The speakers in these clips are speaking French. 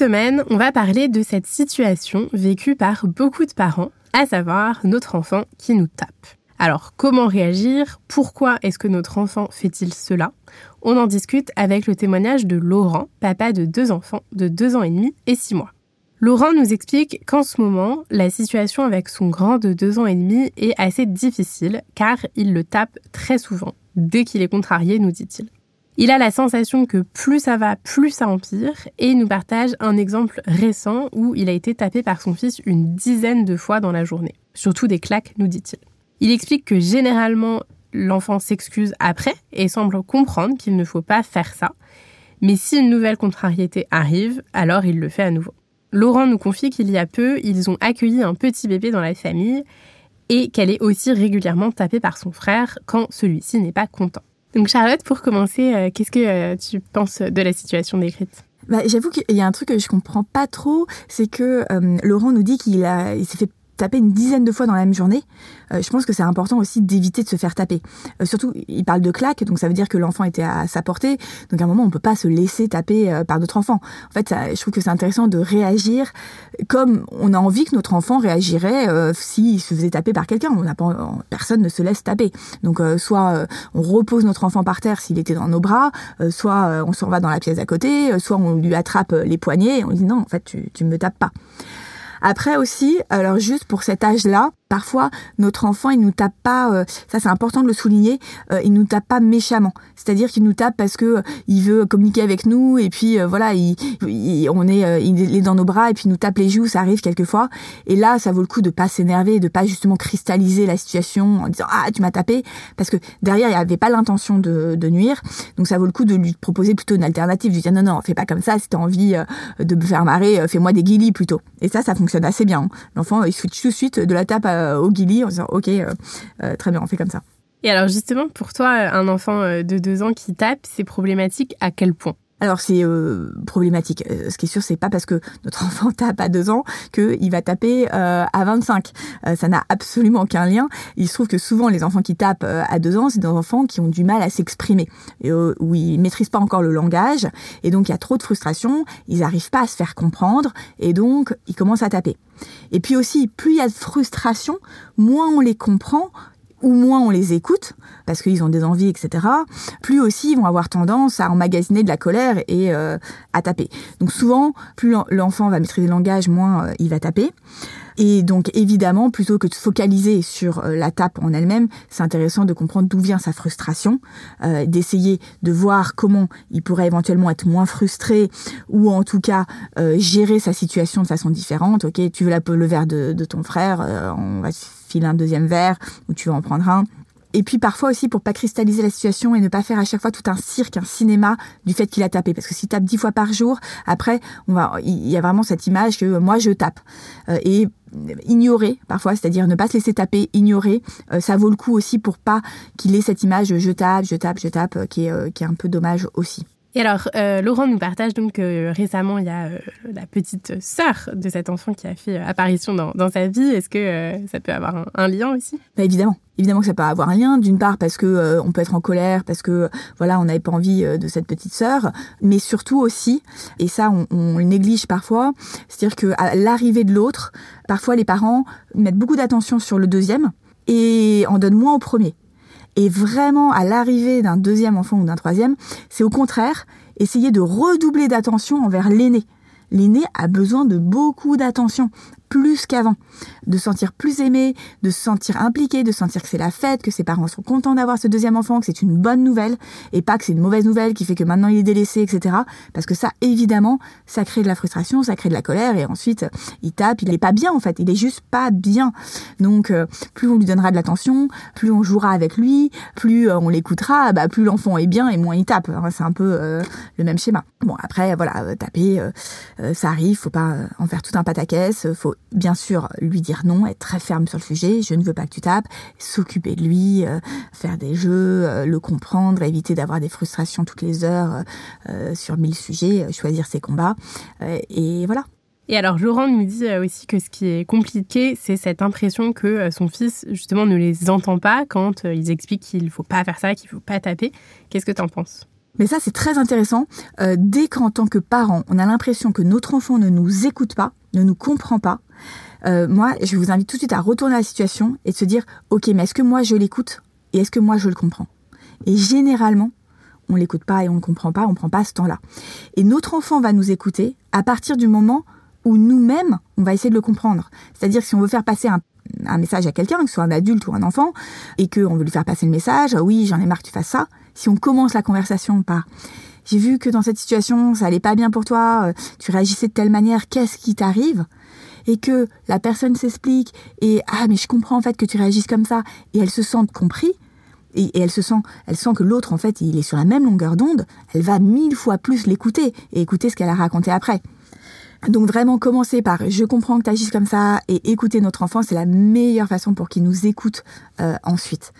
Semaine, on va parler de cette situation vécue par beaucoup de parents, à savoir notre enfant qui nous tape. Alors, comment réagir? Pourquoi est-ce que notre enfant fait-il cela? On en discute avec le témoignage de Laurent, papa de deux enfants de deux ans et demi et six mois. Laurent nous explique qu'en ce moment, la situation avec son grand de deux ans et demi est assez difficile car il le tape très souvent. Dès qu'il est contrarié, nous dit-il. Il a la sensation que plus ça va, plus ça empire, et nous partage un exemple récent où il a été tapé par son fils une dizaine de fois dans la journée. Surtout des claques, nous dit-il. Il explique que généralement, l'enfant s'excuse après et semble comprendre qu'il ne faut pas faire ça. Mais si une nouvelle contrariété arrive, alors il le fait à nouveau. Laurent nous confie qu'il y a peu, ils ont accueilli un petit bébé dans la famille et qu'elle est aussi régulièrement tapée par son frère quand celui-ci n'est pas content. Donc Charlotte, pour commencer, euh, qu'est-ce que euh, tu penses de la situation décrite bah, J'avoue qu'il y a un truc que je comprends pas trop, c'est que euh, Laurent nous dit qu'il a, il s'est fait taper une dizaine de fois dans la même journée, euh, je pense que c'est important aussi d'éviter de se faire taper. Euh, surtout, il parle de claque, donc ça veut dire que l'enfant était à sa portée. Donc à un moment, on peut pas se laisser taper euh, par d'autres enfants. En fait, je trouve que c'est intéressant de réagir comme on a envie que notre enfant réagirait s'il se faisait taper par quelqu'un. Personne ne se laisse taper. Donc soit on repose notre enfant par terre s'il était dans nos bras, soit on s'en va dans la pièce à côté, soit on lui attrape les poignets et on dit non, en fait, tu, tu me tapes pas. Après aussi, alors juste pour cet âge-là, parfois notre enfant il nous tape pas euh, ça c'est important de le souligner euh, il nous tape pas méchamment. C'est-à-dire qu'il nous tape parce que euh, il veut communiquer avec nous et puis voilà il, on est il est dans nos bras et puis il nous tape les joues ça arrive quelquefois. Et là ça vaut le coup de pas s'énerver de pas justement cristalliser la situation en disant ah tu m'as tapé parce que derrière il y avait pas l'intention de, de, nuire. Donc ça vaut le coup de lui proposer plutôt une alternative de lui dire non non fais pas comme ça si t'as envie de me faire marrer fais-moi des guilis plutôt et ça ça fonctionne assez bien l'enfant il switch tout de suite de la tape à euh, au guili en disant ok euh, euh, très bien on fait comme ça. Et alors justement pour toi un enfant de deux ans qui tape c'est problématique à quel point? Alors c'est euh, problématique. ce qui est sûr, c'est pas parce que notre enfant tape à deux ans qu'il va taper euh, à 25. ça n'a absolument aucun lien. Il se trouve que souvent les enfants qui tapent à deux ans, c'est des enfants qui ont du mal à s'exprimer, où ils maîtrisent pas encore le langage, et donc il y a trop de frustration, ils n'arrivent pas à se faire comprendre, et donc ils commencent à taper. Et puis aussi, plus il y a de frustration, moins on les comprend, ou moins on les écoute, parce qu'ils ont des envies, etc., plus aussi ils vont avoir tendance à emmagasiner de la colère et euh, à taper. Donc souvent, plus l'enfant va maîtriser le langage, moins euh, il va taper. Et donc évidemment, plutôt que de se focaliser sur euh, la tape en elle-même, c'est intéressant de comprendre d'où vient sa frustration, euh, d'essayer de voir comment il pourrait éventuellement être moins frustré ou en tout cas euh, gérer sa situation de façon différente. Ok, tu veux la, le verre de, de ton frère, on va filer un deuxième verre ou tu vas en prendre un. Et puis parfois aussi pour pas cristalliser la situation et ne pas faire à chaque fois tout un cirque, un cinéma du fait qu'il a tapé. Parce que s'il tape dix fois par jour, après, on va, il y a vraiment cette image que moi je tape. Euh, et ignorer parfois, c'est-à-dire ne pas se laisser taper, ignorer, euh, ça vaut le coup aussi pour pas qu'il ait cette image je tape, je tape, je tape, euh, qui est, qui est un peu dommage aussi. Et alors, euh, Laurent nous partage donc que récemment, il y a euh, la petite sœur de cet enfant qui a fait euh, apparition dans, dans, sa vie. Est-ce que ça peut avoir un, lien aussi? Bah Évidemment. Évidemment que ça peut avoir un lien, d'une part parce que on peut être en colère, parce que voilà, on n'avait pas envie de cette petite sœur, mais surtout aussi, et ça on, on le néglige parfois, c'est-à-dire que à l'arrivée de l'autre, parfois les parents mettent beaucoup d'attention sur le deuxième et en donnent moins au premier. Et vraiment, à l'arrivée d'un deuxième enfant ou d'un troisième, c'est au contraire essayer de redoubler d'attention envers l'aîné. L'aîné a besoin de beaucoup d'attention plus qu'avant, de se sentir plus aimé, de se sentir impliqué, de sentir que c'est la fête, que ses parents sont contents d'avoir ce deuxième enfant, que c'est une bonne nouvelle et pas que c'est une mauvaise nouvelle qui fait que maintenant il est délaissé, etc. Parce que ça, évidemment, ça crée de la frustration, ça crée de la colère et ensuite il tape, il est pas bien en fait, il est juste pas bien. Donc euh, plus on lui donnera de l'attention, plus on jouera avec lui, plus euh, on l'écoutera, bah, plus l'enfant est bien et moins il tape. C'est un peu euh, le même schéma. Bon après voilà, taper, ça arrive, faut pas en faire tout un pataquès, faut bien sûr lui dire non, être très ferme sur le sujet, je ne veux pas que tu tapes, s'occuper de lui, faire des jeux, le comprendre, éviter d'avoir des frustrations toutes les heures sur mille sujets, choisir ses combats et voilà. Et alors, Laurent nous dit euh, aussi que ce qui est compliqué, c'est cette impression que euh, son fils, justement, ne les entend pas quand euh, ils expliquent qu'il ne faut pas faire ça, qu'il ne faut pas taper. Qu'est-ce que tu en penses? Mais ça, c'est très intéressant. dès qu'en tant que parent, on a l'impression que notre enfant ne nous écoute pas, ne nous comprend pas, moi, je vous invite tout de suite à retourner à la situation et de se dire, OK, mais est-ce que moi, je l'écoute et est-ce que moi, je le comprends? Et généralement, on l'écoute pas et on ne comprend pas, on ne prend pas ce temps-là. Et notre enfant va nous écouter à partir du moment où nous-mêmes, on va essayer de le comprendre. C'est-à-dire si on veut faire passer un, message à quelqu'un, que ce soit un adulte ou un enfant, et qu'on veut lui faire passer le message, ah oui, j'en ai marre que tu fasses ça, si on commence la conversation par j'ai vu que dans cette situation, ça allait pas bien pour toi, euh, tu réagissais de telle manière, qu'est-ce qui t'arrive? Et que la personne s'explique et ah mais je comprends en fait que tu réagisses comme ça et elle se sent compris et, et elle se sent elle sent que l'autre en fait il est sur la même longueur d'onde, elle va mille fois plus l'écouter et écouter ce qu'elle a raconté après. Donc vraiment commencer par je comprends que tu agisses comme ça et écouter notre enfant, c'est la meilleure façon pour qu'il nous écoute euh, ensuite.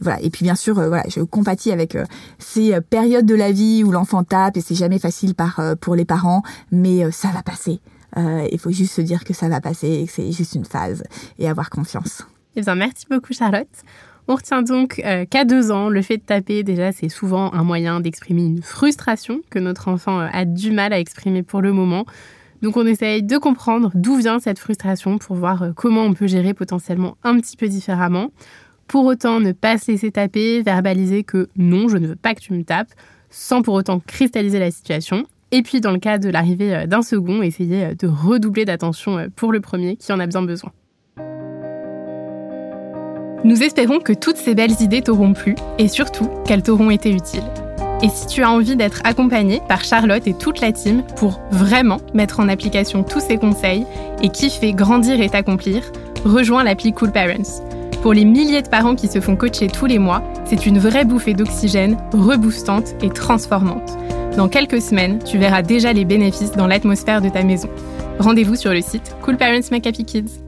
Voilà. Et puis bien sûr, euh, voilà, je compatis avec euh, ces périodes de la vie où l'enfant tape et c'est jamais facile par, pour les parents, mais ça va passer. Il faut juste se dire que ça va passer, que c'est juste une phase et avoir confiance. Eh bien, merci beaucoup Charlotte. On retient donc qu'à deux ans, le fait de taper, déjà, c'est souvent un moyen d'exprimer une frustration que notre enfant a du mal à exprimer pour le moment. Donc on essaye de comprendre d'où vient cette frustration pour voir euh, comment on peut gérer potentiellement un petit peu différemment. Pour autant, ne pas se laisser taper, verbaliser que non, je ne veux pas que tu me tapes, sans pour autant cristalliser la situation. Et puis dans le cas de l'arrivée euh, d'un second, essayer euh, de redoubler d'attention pour le premier qui en a bien besoin. Nous espérons que toutes ces belles idées t'auront plu et surtout qu'elles t'auront été utiles. Et si tu as envie d'être accompagné par Charlotte et toute la team pour vraiment mettre en application tous ces conseils et kiffer, grandir et t'accomplir, rejoins l'appli Cool Parents. Pour les milliers de parents qui se font coacher tous les mois, c'est une vraie bouffée d'oxygène, reboostante et transformante. Dans quelques semaines, tu verras déjà les bénéfices dans l'atmosphère de ta maison. Rendez-vous sur le site Cool Parents Make Happy Kids.